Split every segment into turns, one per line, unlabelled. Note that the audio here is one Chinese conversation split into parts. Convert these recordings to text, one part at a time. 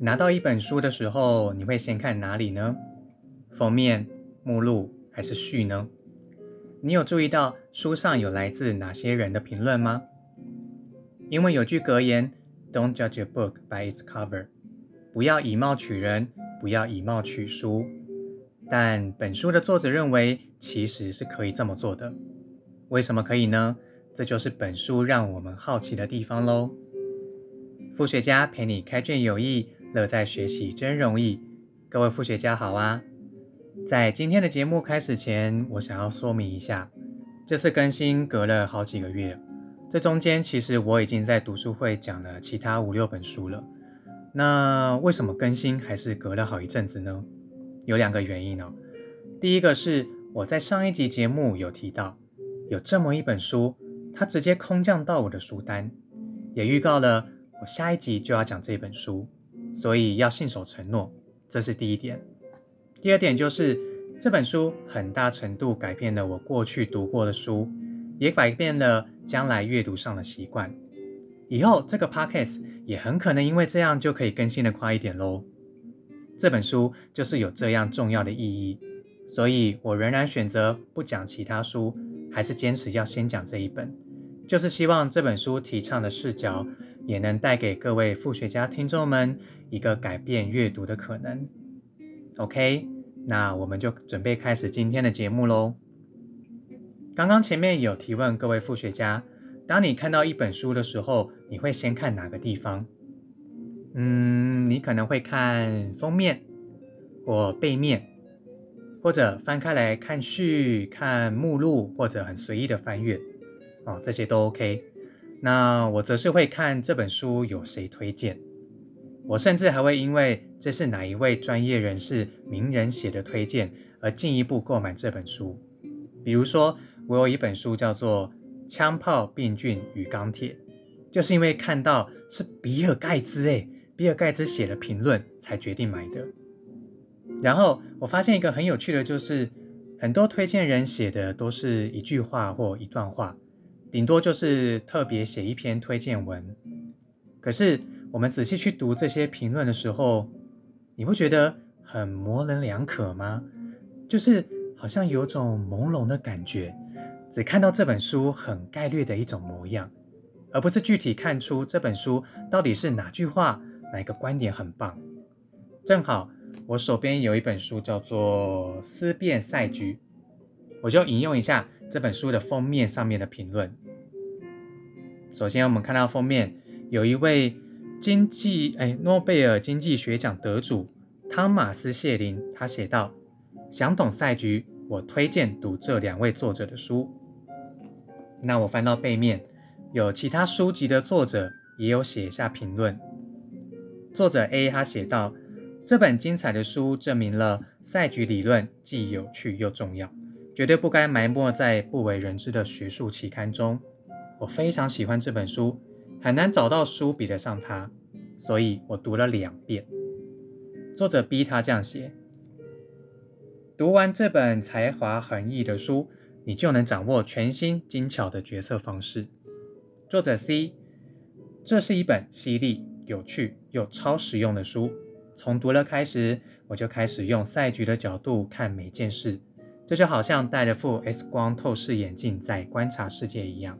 拿到一本书的时候，你会先看哪里呢？封面、目录还是序呢？你有注意到书上有来自哪些人的评论吗？因为有句格言：“Don't judge a book by its cover。”不要以貌取人，不要以貌取书。但本书的作者认为，其实是可以这么做的。为什么可以呢？这就是本书让我们好奇的地方喽。复学家陪你开卷有益，乐在学习真容易。各位复学家好啊！在今天的节目开始前，我想要说明一下，这次更新隔了好几个月，这中间其实我已经在读书会讲了其他五六本书了。那为什么更新还是隔了好一阵子呢？有两个原因哦。第一个是我在上一集节目有提到，有这么一本书。它直接空降到我的书单，也预告了我下一集就要讲这本书，所以要信守承诺，这是第一点。第二点就是这本书很大程度改变了我过去读过的书，也改变了将来阅读上的习惯。以后这个 podcast 也很可能因为这样就可以更新的快一点喽。这本书就是有这样重要的意义，所以我仍然选择不讲其他书，还是坚持要先讲这一本。就是希望这本书提倡的视角，也能带给各位复学家听众们一个改变阅读的可能。OK，那我们就准备开始今天的节目喽。刚刚前面有提问各位复学家，当你看到一本书的时候，你会先看哪个地方？嗯，你可能会看封面或背面，或者翻开来看序、看目录，或者很随意的翻阅。哦，这些都 OK。那我则是会看这本书有谁推荐，我甚至还会因为这是哪一位专业人士、名人写的推荐而进一步购买这本书。比如说，我有一本书叫做《枪炮、病菌与钢铁》，就是因为看到是比尔盖茨诶，比尔盖茨写的评论才决定买的。然后我发现一个很有趣的，就是很多推荐人写的都是一句话或一段话。顶多就是特别写一篇推荐文，可是我们仔细去读这些评论的时候，你会觉得很模棱两可吗？就是好像有种朦胧的感觉，只看到这本书很概略的一种模样，而不是具体看出这本书到底是哪句话、哪个观点很棒。正好我手边有一本书叫做《思辨赛局》，我就引用一下这本书的封面上面的评论。首先，我们看到封面有一位经济哎诺贝尔经济学奖得主汤马斯谢林，他写道：“想懂赛局，我推荐读这两位作者的书。”那我翻到背面，有其他书籍的作者也有写下评论。作者 A 他写道：“这本精彩的书证明了赛局理论既有趣又重要，绝对不该埋没在不为人知的学术期刊中。”我非常喜欢这本书，很难找到书比得上它，所以我读了两遍。作者逼他这样写：读完这本才华横溢的书，你就能掌握全新精巧的决策方式。作者 C：这是一本犀利、有趣又超实用的书。从读了开始，我就开始用赛局的角度看每件事，这就好像戴着副 X 光透视眼镜在观察世界一样。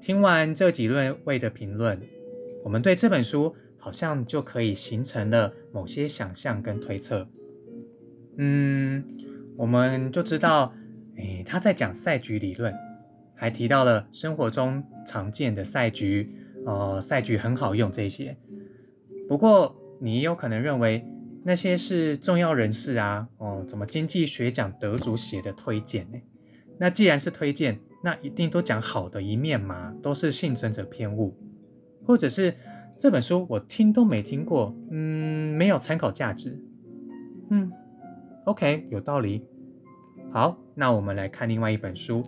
听完这几位的评论，我们对这本书好像就可以形成了某些想象跟推测。嗯，我们就知道，诶，他在讲赛局理论，还提到了生活中常见的赛局，呃，赛局很好用这些。不过，你有可能认为那些是重要人士啊，哦，怎么经济学奖得主写的推荐呢？那既然是推荐。那一定都讲好的一面嘛，都是幸存者偏误，或者是这本书我听都没听过，嗯，没有参考价值，嗯，OK，有道理。好，那我们来看另外一本书，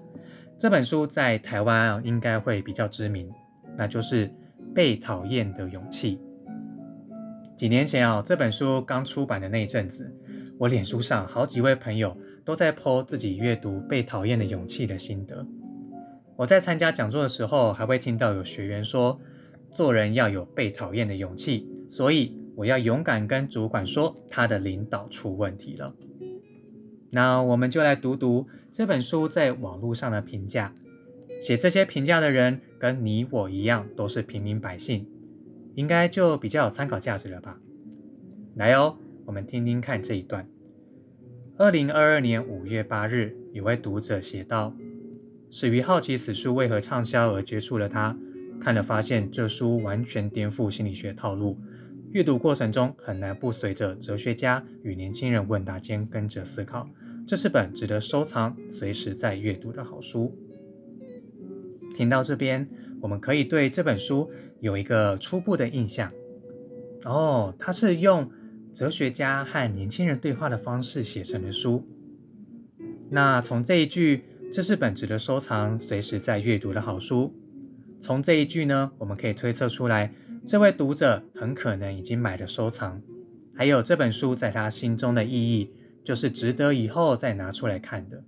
这本书在台湾啊应该会比较知名，那就是《被讨厌的勇气》。几年前啊，这本书刚出版的那一阵子，我脸书上好几位朋友都在 po 自己阅读《被讨厌的勇气》的心得。我在参加讲座的时候，还会听到有学员说，做人要有被讨厌的勇气，所以我要勇敢跟主管说他的领导出问题了。那我们就来读读这本书在网络上的评价。写这些评价的人跟你我一样，都是平民百姓，应该就比较有参考价值了吧？来哦，我们听听看这一段。二零二二年五月八日，有位读者写道：“始于好奇此书为何畅销而接触了它，看了发现这书完全颠覆心理学套路，阅读过程中很难不随着哲学家与年轻人问答间跟着思考。这是本值得收藏、随时在阅读的好书。”听到这边，我们可以对这本书有一个初步的印象。哦，它是用哲学家和年轻人对话的方式写成的书。那从这一句“这是本值得收藏、随时在阅读的好书”，从这一句呢，我们可以推测出来，这位读者很可能已经买了收藏，还有这本书在他心中的意义，就是值得以后再拿出来看的。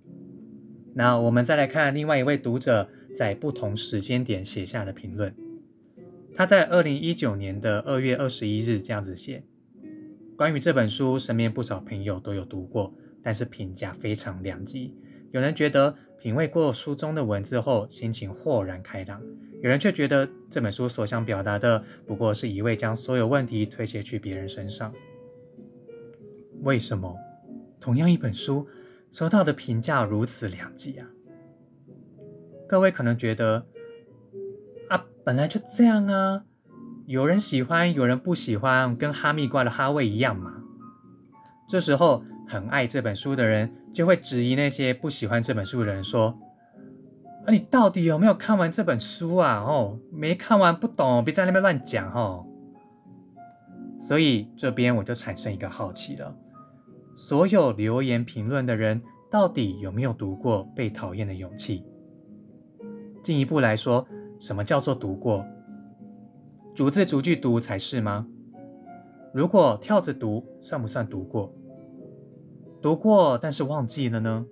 那我们再来看另外一位读者。在不同时间点写下的评论。他在二零一九年的二月二十一日这样子写：关于这本书，身边不少朋友都有读过，但是评价非常两极。有人觉得品味过书中的文字后，心情豁然开朗；有人却觉得这本书所想表达的，不过是一味将所有问题推卸去别人身上。为什么同样一本书收到的评价如此两极啊？各位可能觉得，本来就这样啊，有人喜欢，有人不喜欢，跟哈密瓜的哈味一样嘛。这时候，很爱这本书的人就会质疑那些不喜欢这本书的人说：“啊，你到底有没有看完这本书啊？哦，没看完不懂，别在那边乱讲哦。”所以这边我就产生一个好奇了：所有留言评论的人，到底有没有读过《被讨厌的勇气》？进一步来说，什么叫做读过？逐字逐句读才是吗？如果跳着读，算不算读过？读过但是忘记了呢？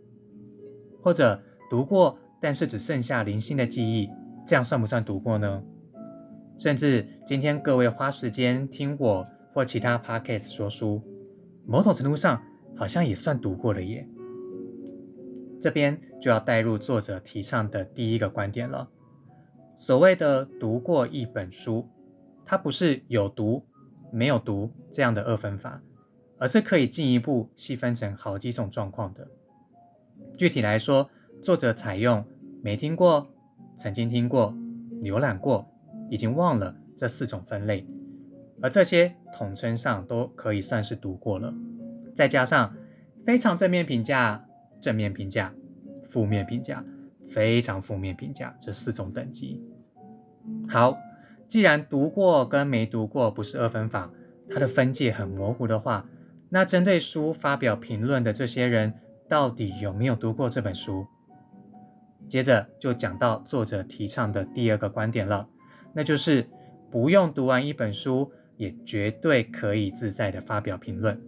或者读过但是只剩下零星的记忆，这样算不算读过呢？甚至今天各位花时间听我或其他 podcast 说书，某种程度上好像也算读过了耶。这边就要带入作者提倡的第一个观点了。所谓的读过一本书，它不是有读没有读这样的二分法，而是可以进一步细分成好几种状况的。具体来说，作者采用没听过、曾经听过、浏览过、已经忘了这四种分类，而这些统称上都可以算是读过了。再加上非常正面评价。正面评价、负面评价、非常负面评价这四种等级。好，既然读过跟没读过不是二分法，它的分界很模糊的话，那针对书发表评论的这些人，到底有没有读过这本书？接着就讲到作者提倡的第二个观点了，那就是不用读完一本书，也绝对可以自在的发表评论。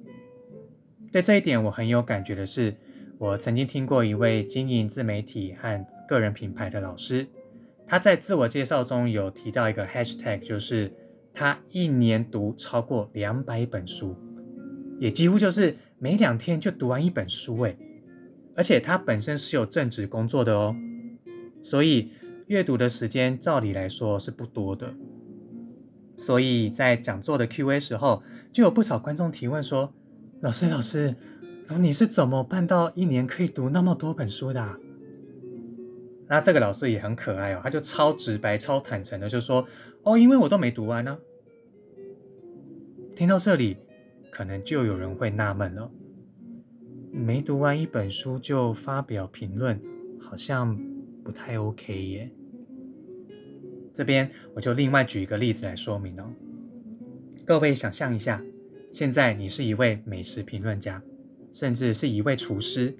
对这一点我很有感觉的是。我曾经听过一位经营自媒体和个人品牌的老师，他在自我介绍中有提到一个 hashtag，就是他一年读超过两百本书，也几乎就是每两天就读完一本书诶，而且他本身是有正职工作的哦，所以阅读的时间照理来说是不多的。所以在讲座的 Q&A 时候，就有不少观众提问说：“老师，老师。”你是怎么办到一年可以读那么多本书的？那这个老师也很可爱哦，他就超直白、超坦诚的就说：“哦，因为我都没读完呢。”听到这里，可能就有人会纳闷了：没读完一本书就发表评论，好像不太 OK 耶。这边我就另外举一个例子来说明哦。各位想象一下，现在你是一位美食评论家。甚至是一位厨师，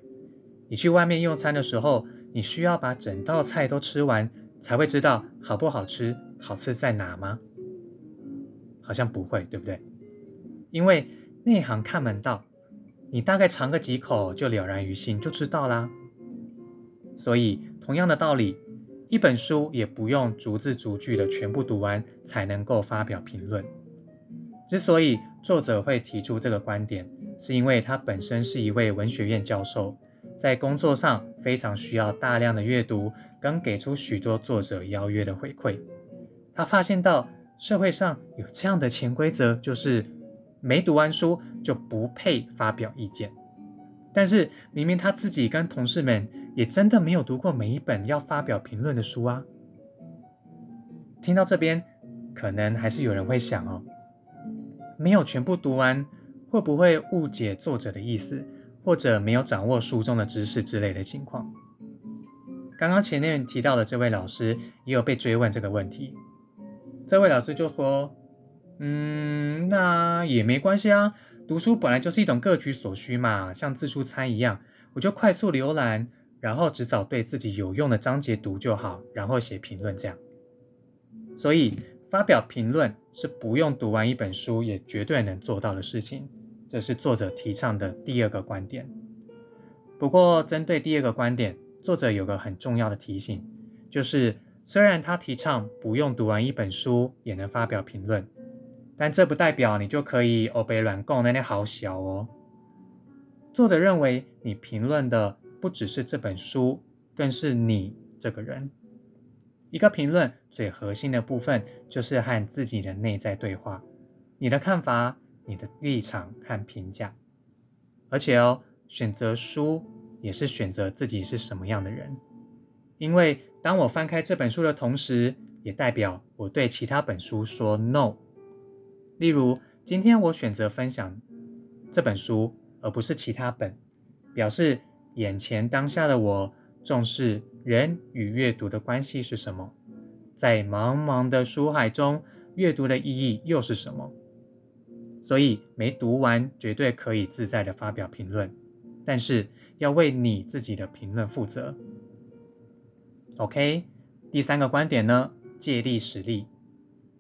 你去外面用餐的时候，你需要把整道菜都吃完，才会知道好不好吃，好吃在哪吗？好像不会，对不对？因为内行看门道，你大概尝个几口就了然于心，就知道啦。所以同样的道理，一本书也不用逐字逐句的全部读完才能够发表评论。之所以作者会提出这个观点，是因为他本身是一位文学院教授，在工作上非常需要大量的阅读，跟给出许多作者邀约的回馈。他发现到社会上有这样的潜规则，就是没读完书就不配发表意见。但是明明他自己跟同事们也真的没有读过每一本要发表评论的书啊。听到这边，可能还是有人会想哦。没有全部读完，会不会误解作者的意思，或者没有掌握书中的知识之类的情况？刚刚前面提到的这位老师也有被追问这个问题，这位老师就说：“嗯，那也没关系啊，读书本来就是一种各取所需嘛，像自助餐一样，我就快速浏览，然后只找对自己有用的章节读就好，然后写评论这样。所以。”发表评论是不用读完一本书也绝对能做到的事情，这是作者提倡的第二个观点。不过，针对第二个观点，作者有个很重要的提醒，就是虽然他提倡不用读完一本书也能发表评论，但这不代表你就可以欧北软供那你好小哦。作者认为，你评论的不只是这本书，更是你这个人。一个评论最核心的部分就是和自己的内在对话，你的看法、你的立场和评价。而且哦，选择书也是选择自己是什么样的人，因为当我翻开这本书的同时，也代表我对其他本书说 no。例如，今天我选择分享这本书，而不是其他本，表示眼前当下的我重视。人与阅读的关系是什么？在茫茫的书海中，阅读的意义又是什么？所以没读完绝对可以自在的发表评论，但是要为你自己的评论负责。OK，第三个观点呢，借力使力。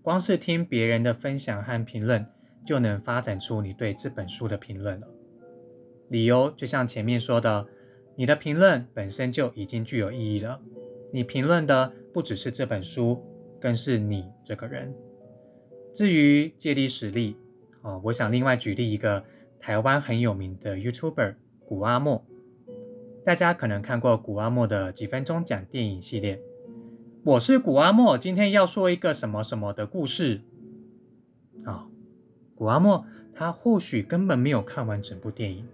光是听别人的分享和评论，就能发展出你对这本书的评论了。理由就像前面说的。你的评论本身就已经具有意义了。你评论的不只是这本书，更是你这个人。至于借力使力，哦，我想另外举例一个台湾很有名的 YouTuber 古阿莫。大家可能看过古阿莫的几分钟讲电影系列。我是古阿莫，今天要说一个什么什么的故事。啊，古阿莫他或许根本没有看完整部电影。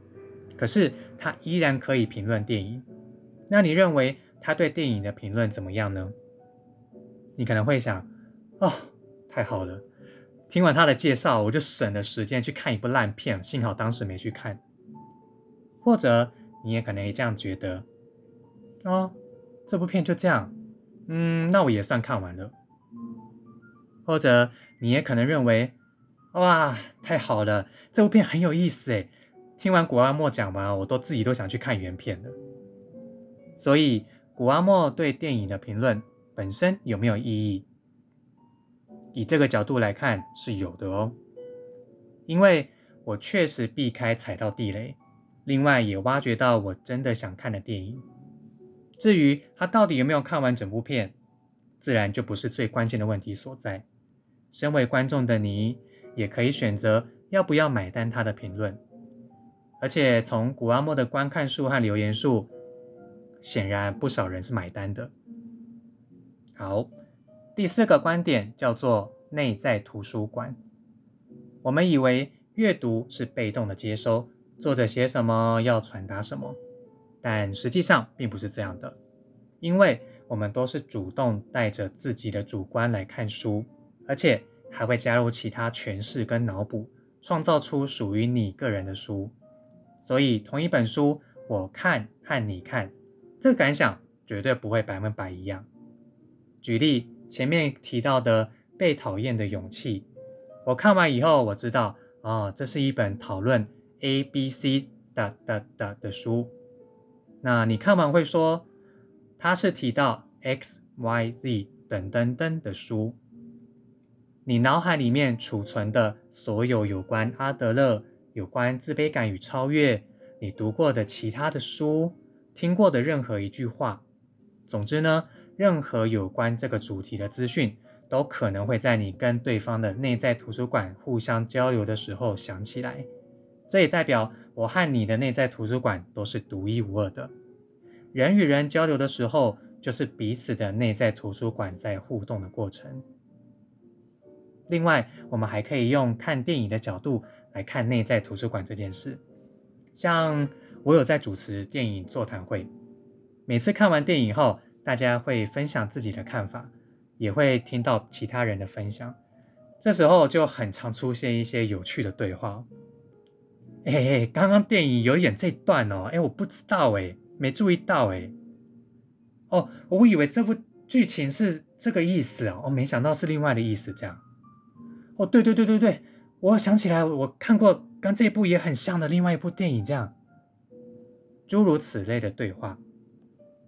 可是他依然可以评论电影，那你认为他对电影的评论怎么样呢？你可能会想，哦，太好了，听完他的介绍，我就省了时间去看一部烂片，幸好当时没去看。或者你也可能也这样觉得，哦，这部片就这样，嗯，那我也算看完了。或者你也可能认为，哇，太好了，这部片很有意思诶。听完古阿莫讲完，我都自己都想去看原片了。所以，古阿莫对电影的评论本身有没有意义？以这个角度来看，是有的哦。因为我确实避开踩到地雷，另外也挖掘到我真的想看的电影。至于他到底有没有看完整部片，自然就不是最关键的问题所在。身为观众的你，也可以选择要不要买单他的评论。而且从古阿莫的观看数和留言数，显然不少人是买单的。好，第四个观点叫做内在图书馆。我们以为阅读是被动的接收，作者写什么要传达什么，但实际上并不是这样的，因为我们都是主动带着自己的主观来看书，而且还会加入其他诠释跟脑补，创造出属于你个人的书。所以，同一本书，我看和你看，这个感想绝对不会百分百一样。举例，前面提到的《被讨厌的勇气》，我看完以后，我知道，哦，这是一本讨论 A、B、C 的的的的书。那你看完会说，它是提到 X、Y、Z 等等等的书。你脑海里面储存的所有有关阿德勒。有关自卑感与超越，你读过的其他的书，听过的任何一句话，总之呢，任何有关这个主题的资讯，都可能会在你跟对方的内在图书馆互相交流的时候想起来。这也代表我和你的内在图书馆都是独一无二的。人与人交流的时候，就是彼此的内在图书馆在互动的过程。另外，我们还可以用看电影的角度来看内在图书馆这件事。像我有在主持电影座谈会，每次看完电影后，大家会分享自己的看法，也会听到其他人的分享。这时候就很常出现一些有趣的对话。哎哎，刚刚电影有演这段哦，哎，我不知道哎，没注意到哎。哦，我以为这部剧情是这个意思哦，我没想到是另外的意思这样。哦，对对对对对，我想起来，我看过跟这部也很像的另外一部电影这样。诸如此类的对话，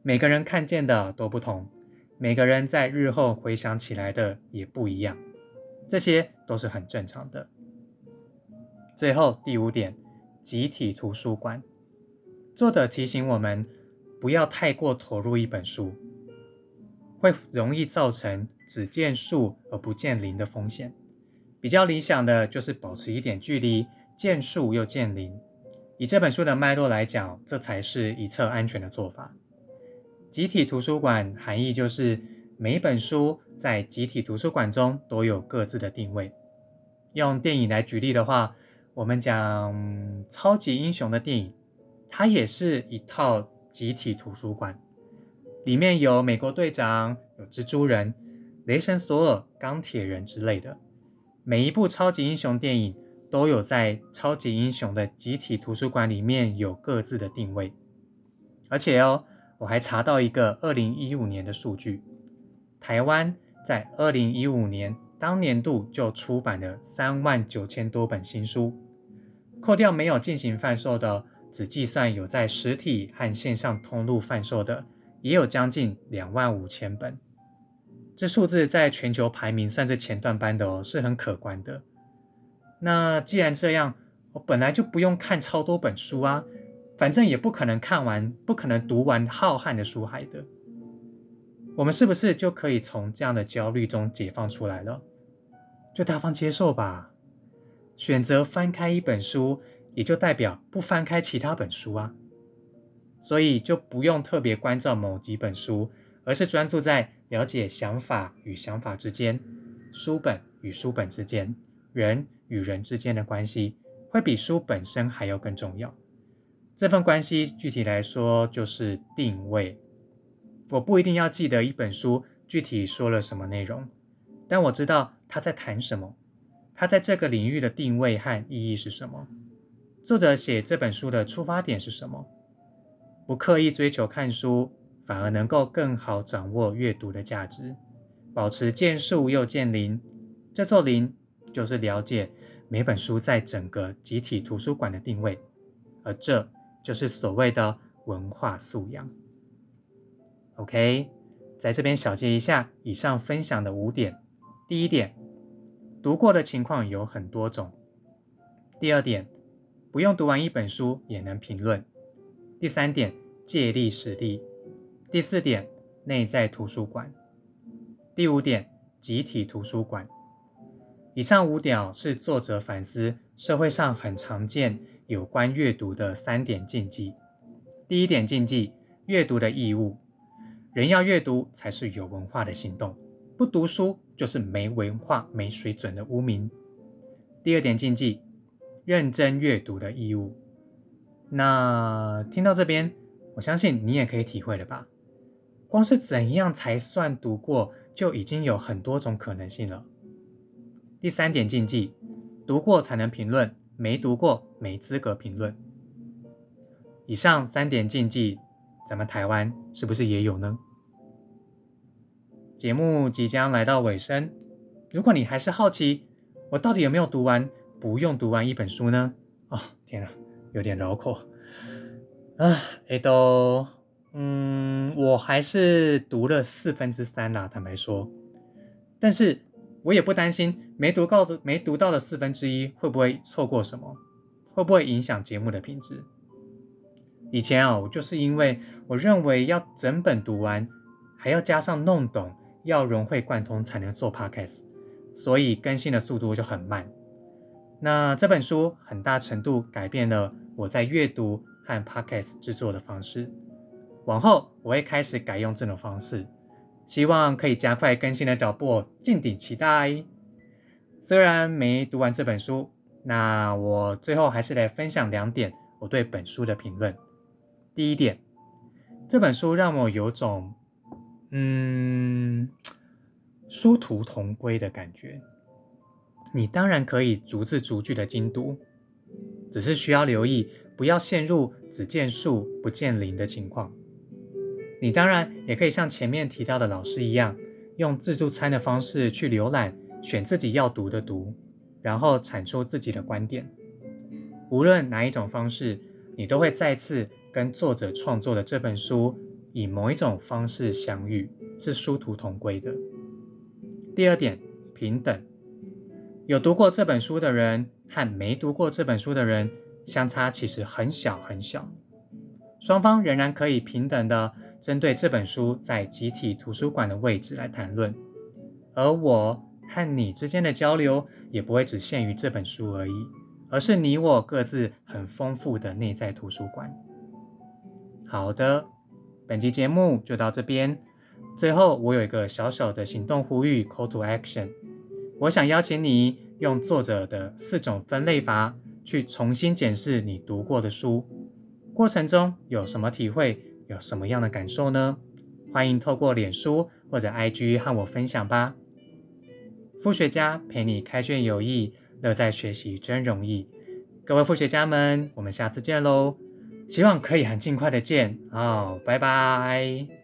每个人看见的都不同，每个人在日后回想起来的也不一样，这些都是很正常的。最后第五点，集体图书馆，作者提醒我们不要太过投入一本书，会容易造成只见树而不见林的风险。比较理想的就是保持一点距离，见树又见林。以这本书的脉络来讲，这才是一侧安全的做法。集体图书馆含义就是每一本书在集体图书馆中都有各自的定位。用电影来举例的话，我们讲超级英雄的电影，它也是一套集体图书馆，里面有美国队长、有蜘蛛人、雷神索尔、钢铁人之类的。每一部超级英雄电影都有在超级英雄的集体图书馆里面有各自的定位。而且哦，我还查到一个二零一五年的数据，台湾在二零一五年当年度就出版了三万九千多本新书。扣掉没有进行贩售的，只计算有在实体和线上通路贩售的，也有将近两万五千本。这数字在全球排名算是前段班的哦，是很可观的。那既然这样，我本来就不用看超多本书啊，反正也不可能看完，不可能读完浩瀚的书海的。我们是不是就可以从这样的焦虑中解放出来了？就大方接受吧。选择翻开一本书，也就代表不翻开其他本书啊，所以就不用特别关照某几本书，而是专注在了解想法与想法之间、书本与书本之间、人与人之间的关系，会比书本身还要更重要。这份关系具体来说就是定位。我不一定要记得一本书具体说了什么内容，但我知道他在谈什么。他在这个领域的定位和意义是什么？作者写这本书的出发点是什么？不刻意追求看书，反而能够更好掌握阅读的价值，保持见树又见林。这座林就是了解每本书在整个集体图书馆的定位，而这就是所谓的文化素养。OK，在这边小结一下以上分享的五点。第一点。读过的情况有很多种。第二点，不用读完一本书也能评论。第三点，借力使力。第四点，内在图书馆。第五点，集体图书馆。以上五点是作者反思社会上很常见有关阅读的三点禁忌。第一点禁忌，阅读的义务。人要阅读才是有文化的行动，不读书。就是没文化、没水准的污名。第二点禁忌，认真阅读的义务。那听到这边，我相信你也可以体会了吧？光是怎样才算读过，就已经有很多种可能性了。第三点禁忌，读过才能评论，没读过没资格评论。以上三点禁忌，咱们台湾是不是也有呢？节目即将来到尾声，如果你还是好奇我到底有没有读完不用读完一本书呢？哦，天哪，有点绕口啊！哎都，嗯，我还是读了四分之三啦，坦白说，但是我也不担心没读够的没读到的四分之一会不会错过什么，会不会影响节目的品质？以前啊，我就是因为我认为要整本读完，还要加上弄懂。要融会贯通才能做 podcast，所以更新的速度就很慢。那这本书很大程度改变了我在阅读和 podcast 制作的方式，往后我会开始改用这种方式，希望可以加快更新的脚步，敬请期待。虽然没读完这本书，那我最后还是来分享两点我对本书的评论。第一点，这本书让我有种嗯殊途同归的感觉。你当然可以逐字逐句的精读，只是需要留意不要陷入只见树不见林的情况。你当然也可以像前面提到的老师一样，用自助餐的方式去浏览。选自己要读的读，然后产出自己的观点。无论哪一种方式，你都会再次跟作者创作的这本书以某一种方式相遇，是殊途同归的。第二点，平等。有读过这本书的人和没读过这本书的人相差其实很小很小，双方仍然可以平等的针对这本书在集体图书馆的位置来谈论，而我。和你之间的交流也不会只限于这本书而已，而是你我各自很丰富的内在图书馆。好的，本期节目就到这边。最后，我有一个小小的行动呼吁 （call to action），我想邀请你用作者的四种分类法去重新检视你读过的书，过程中有什么体会，有什么样的感受呢？欢迎透过脸书或者 IG 和我分享吧。副学家陪你开卷有益，乐在学习真容易。各位副学家们，我们下次见喽！希望可以很尽快的见，哦，拜拜。